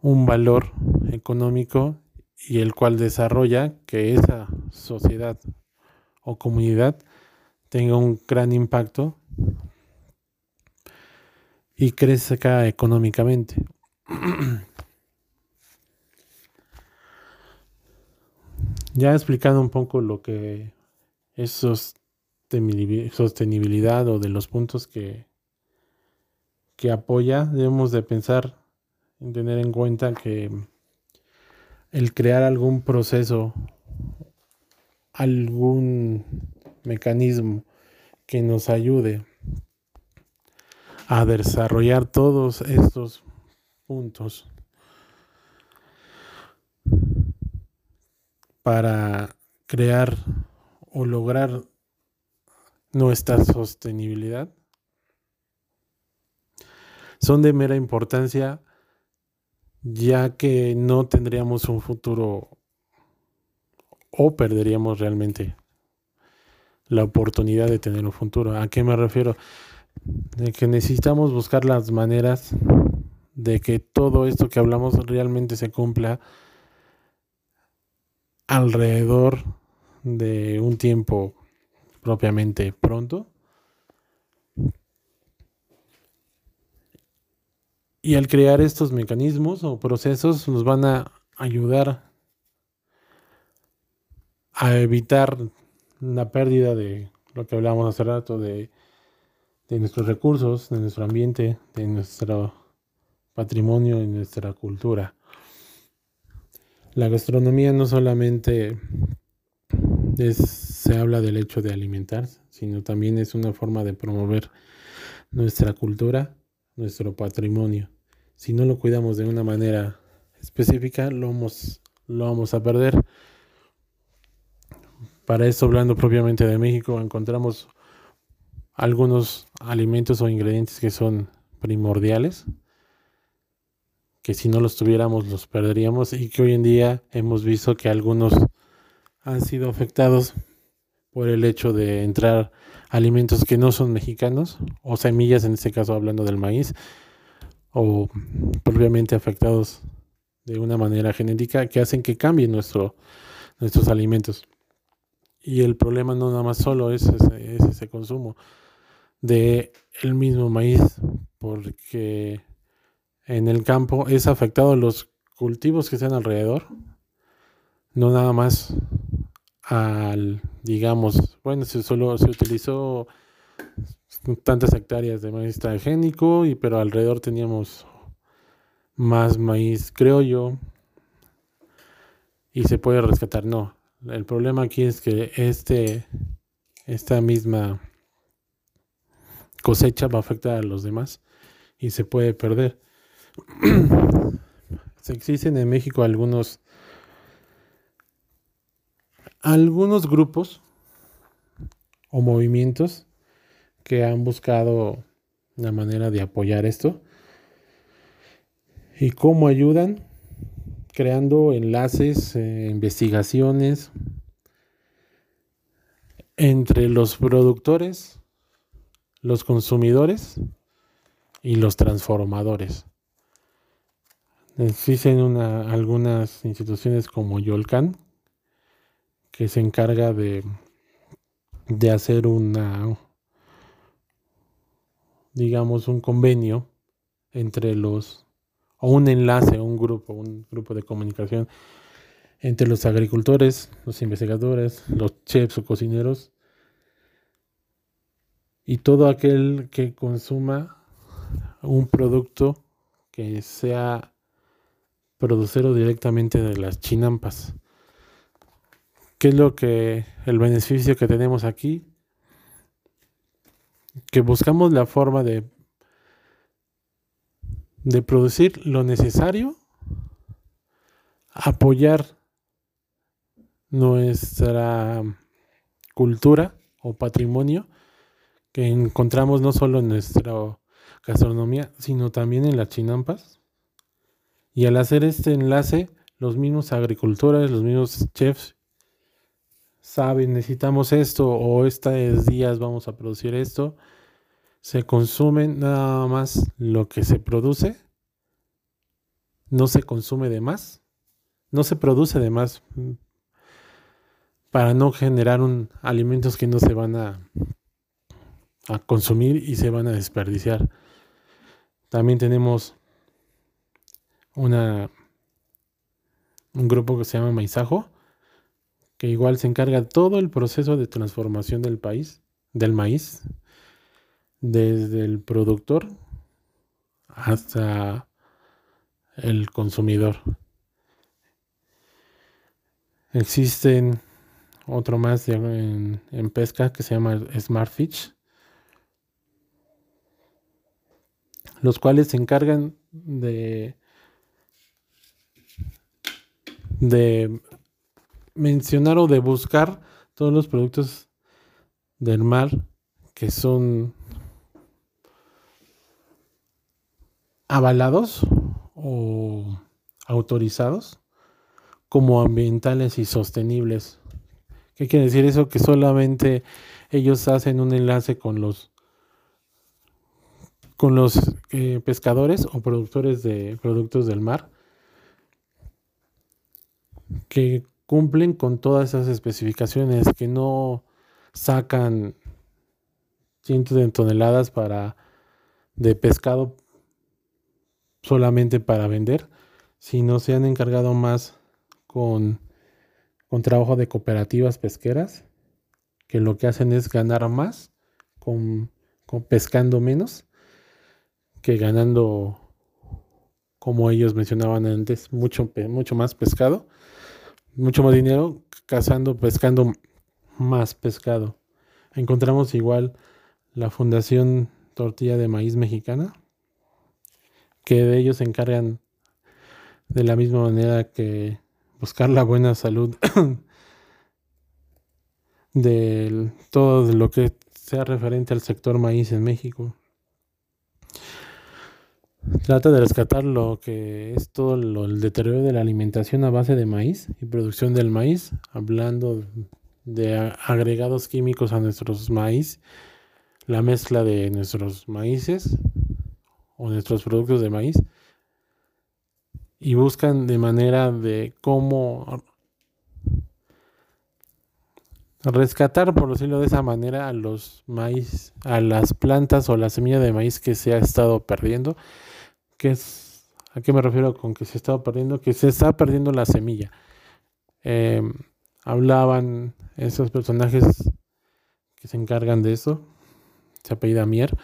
un valor económico y el cual desarrolla que esa sociedad o comunidad tenga un gran impacto y crezca económicamente. *clears throat* ya explicando un poco lo que es sostenibilidad o de los puntos que, que apoya, debemos de pensar en tener en cuenta que el crear algún proceso, algún mecanismo que nos ayude a desarrollar todos estos puntos para crear o lograr nuestra sostenibilidad son de mera importancia ya que no tendríamos un futuro o perderíamos realmente la oportunidad de tener un futuro. ¿A qué me refiero? De que necesitamos buscar las maneras de que todo esto que hablamos realmente se cumpla alrededor de un tiempo propiamente pronto. Y al crear estos mecanismos o procesos nos van a ayudar a evitar la pérdida de lo que hablábamos hace rato, de, de nuestros recursos, de nuestro ambiente, de nuestro patrimonio y nuestra cultura. La gastronomía no solamente se habla del hecho de alimentar, sino también es una forma de promover nuestra cultura, nuestro patrimonio. Si no lo cuidamos de una manera específica, lo vamos, lo vamos a perder. Para eso, hablando propiamente de México, encontramos algunos alimentos o ingredientes que son primordiales, que si no los tuviéramos los perderíamos y que hoy en día hemos visto que algunos han sido afectados por el hecho de entrar alimentos que no son mexicanos o semillas, en este caso hablando del maíz, o propiamente afectados de una manera genética que hacen que cambien nuestro, nuestros alimentos. Y el problema no nada más solo es ese, consumo de el mismo maíz, porque en el campo es afectado los cultivos que están alrededor, no nada más al, digamos, bueno, se solo se utilizó tantas hectáreas de maíz transgénico, y pero alrededor teníamos más maíz criollo y se puede rescatar. No, el problema aquí es que este, esta misma cosecha va a afectar a los demás y se puede perder. *clears throat* existen en México algunos algunos grupos o movimientos que han buscado una manera de apoyar esto y cómo ayudan creando enlaces, eh, investigaciones entre los productores, los consumidores y los transformadores. Existen una, algunas instituciones como Yolcan que se encarga de, de hacer una, digamos, un convenio entre los, o un enlace, un grupo, un grupo de comunicación entre los agricultores, los investigadores, los chefs o cocineros y todo aquel que consuma un producto que sea producido directamente de las chinampas. ¿Qué es lo que el beneficio que tenemos aquí? Que buscamos la forma de de producir lo necesario, apoyar nuestra cultura o patrimonio que encontramos no solo en nuestra gastronomía, sino también en las chinampas. Y al hacer este enlace, los mismos agricultores, los mismos chefs saben, necesitamos esto o estos días vamos a producir esto, se consume nada más lo que se produce, no se consume de más, no se produce de más mm, para no generar un, alimentos que no se van a, a consumir y se van a desperdiciar. También tenemos una, un grupo que se llama Maizajo, que igual se encarga de todo el proceso de transformación del país, del maíz, desde el productor hasta el consumidor. Existen otro más en, en, pesca que se llama Smart Fish, los cuales se encargan de, de mencionar o de buscar todos los productos del mar que son avalados o autorizados como ambientales y sostenibles, ¿Qué quiere decir eso? Que solamente ellos hacen un enlace con los con los eh, pescadores o productores de productos del mar que cumplen con todas esas especificaciones, que no sacan cientos de toneladas para de pescado solamente para vender, sino se han encargado más con, con trabajo de cooperativas pesqueras, que lo que hacen es ganar más con, con pescando menos que ganando, como ellos mencionaban antes, mucho, mucho más pescado, mucho más dinero, cazando, pescando más pescado. Encontramos igual la Fundación Tortilla de Maíz Mexicana, que de ellos se encargan de la misma manera que buscar la buena salud *coughs* de todo lo que sea referente al sector maíz en México. Trata de rescatar lo que es todo el deterioro de la alimentación a base de maíz y producción del maíz, hablando de agregados químicos a nuestros maíz, la mezcla de nuestros maíces o nuestros productos de maíz y buscan de manera de cómo rescatar, por decirlo de esa manera, a los maíz, a las plantas o la semilla de maíz que se ha estado perdiendo es, ¿A qué me refiero con que se estaba perdiendo? Que se está perdiendo la semilla. Em, hablaban esos personajes que se encargan de eso, se apellida Mier,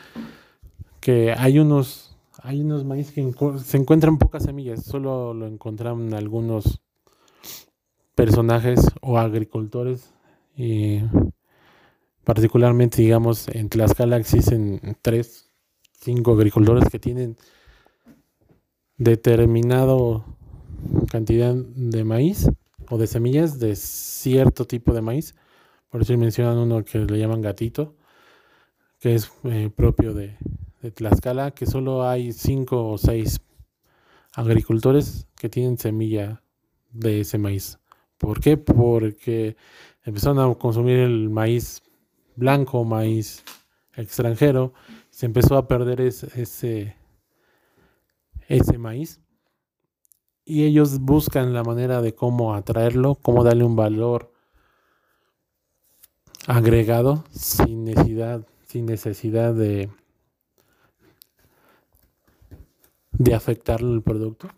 que hay unos, hay unos maíz que se encuentran pocas semillas, solo lo encontraron algunos personajes o agricultores y particularmente digamos en Tlaxcala existen tres, cinco agricultores que tienen determinado cantidad de maíz o de semillas de cierto tipo de maíz. Por eso mencionan uno que le llaman gatito, que es eh, propio de, de, Tlaxcala, que solo hay cinco o seis agricultores que tienen semilla de ese maíz. ¿Por qué? Porque empezaron a consumir el maíz blanco, maíz extranjero, se empezó a perder ese ese maíz. Y ellos buscan la manera de cómo atraerlo, cómo darle un valor agregado sin necesidad, sin necesidad de, de afectar el producto.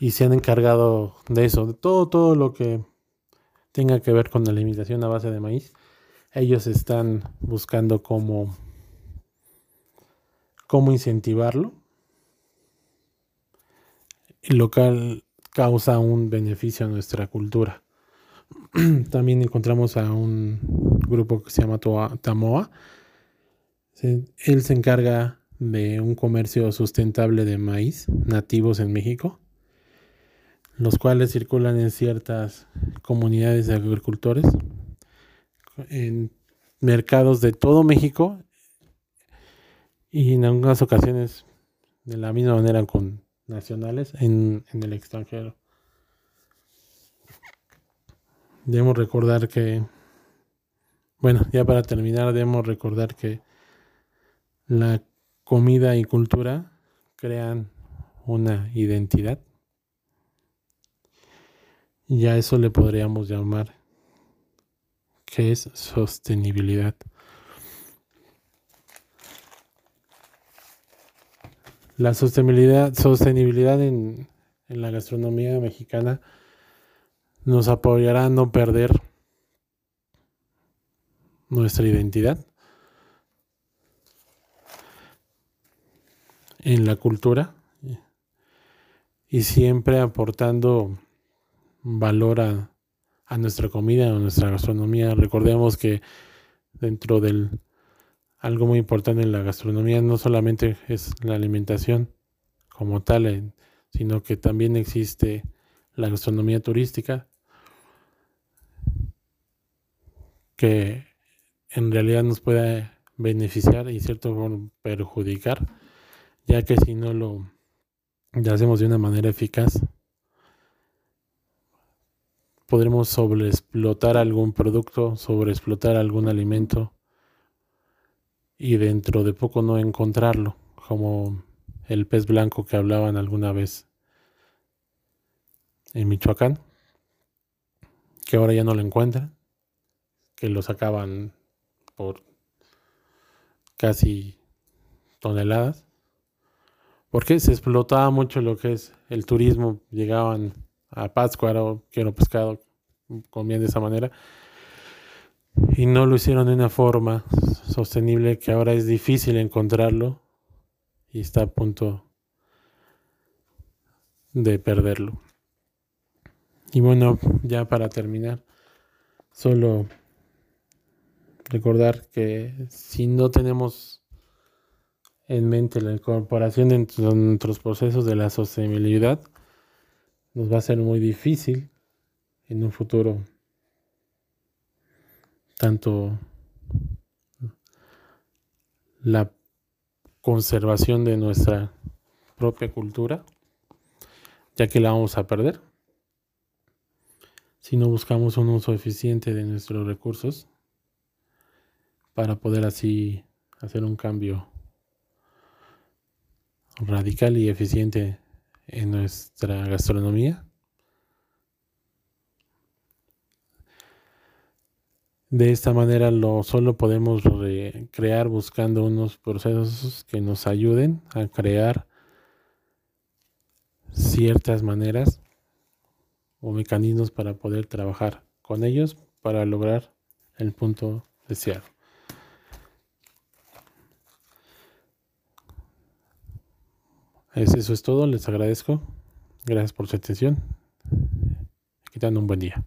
Y se han encargado de eso, de todo, todo lo que tenga que ver con la alimentación a base de maíz. Ellos están buscando cómo cómo incentivarlo, lo cual causa un beneficio a nuestra cultura. *clears throat* También encontramos a un grupo que se llama Tamoa. Él se encarga de un comercio sustentable de maíz nativos en México, los cuales circulan en ciertas comunidades de agricultores, en mercados de todo México y en algunas ocasiones de la misma manera con nacionales en, el extranjero. Debemos recordar que, bueno, ya para terminar, debemos recordar que la comida y cultura crean una identidad. Y a eso le podríamos llamar que es sostenibilidad. La sostenibilidad, sostenibilidad en, la gastronomía mexicana nos apoyará a no perder nuestra identidad en la cultura y siempre aportando valor a, a nuestra comida, a nuestra gastronomía. Recordemos que dentro del algo muy importante en la gastronomía no solamente es la alimentación como tal, sino que también existe la gastronomía turística, que en realidad nos puede beneficiar y cierto modo perjudicar, ya que si no lo hacemos de una manera eficaz, podremos sobreexplotar algún producto, sobreexplotar algún alimento y dentro de poco no encontrarlo, como el pez blanco que hablaban alguna vez en Michoacán, que ahora ya no lo encuentran, que lo sacaban por casi toneladas, porque se explotaba mucho lo que es el turismo, llegaban a Pátzcuaro, quiero pescado, comían de esa manera, y no lo hicieron de una forma sostenible que ahora es difícil encontrarlo y está a punto de perderlo. Y bueno, ya para terminar, solo recordar que si no tenemos en mente la incorporación de nuestros procesos de la sostenibilidad, nos va a ser muy difícil en un futuro tanto la conservación de nuestra propia cultura, ya que la vamos a perder si no buscamos un uso eficiente de nuestros recursos para poder así hacer un cambio radical y eficiente en nuestra gastronomía. De esta manera lo solo podemos crear buscando unos procesos que nos ayuden a crear ciertas maneras o mecanismos para poder trabajar con ellos para lograr el punto deseado. Eso es todo, les agradezco. Gracias por su atención. Que tengan un buen día.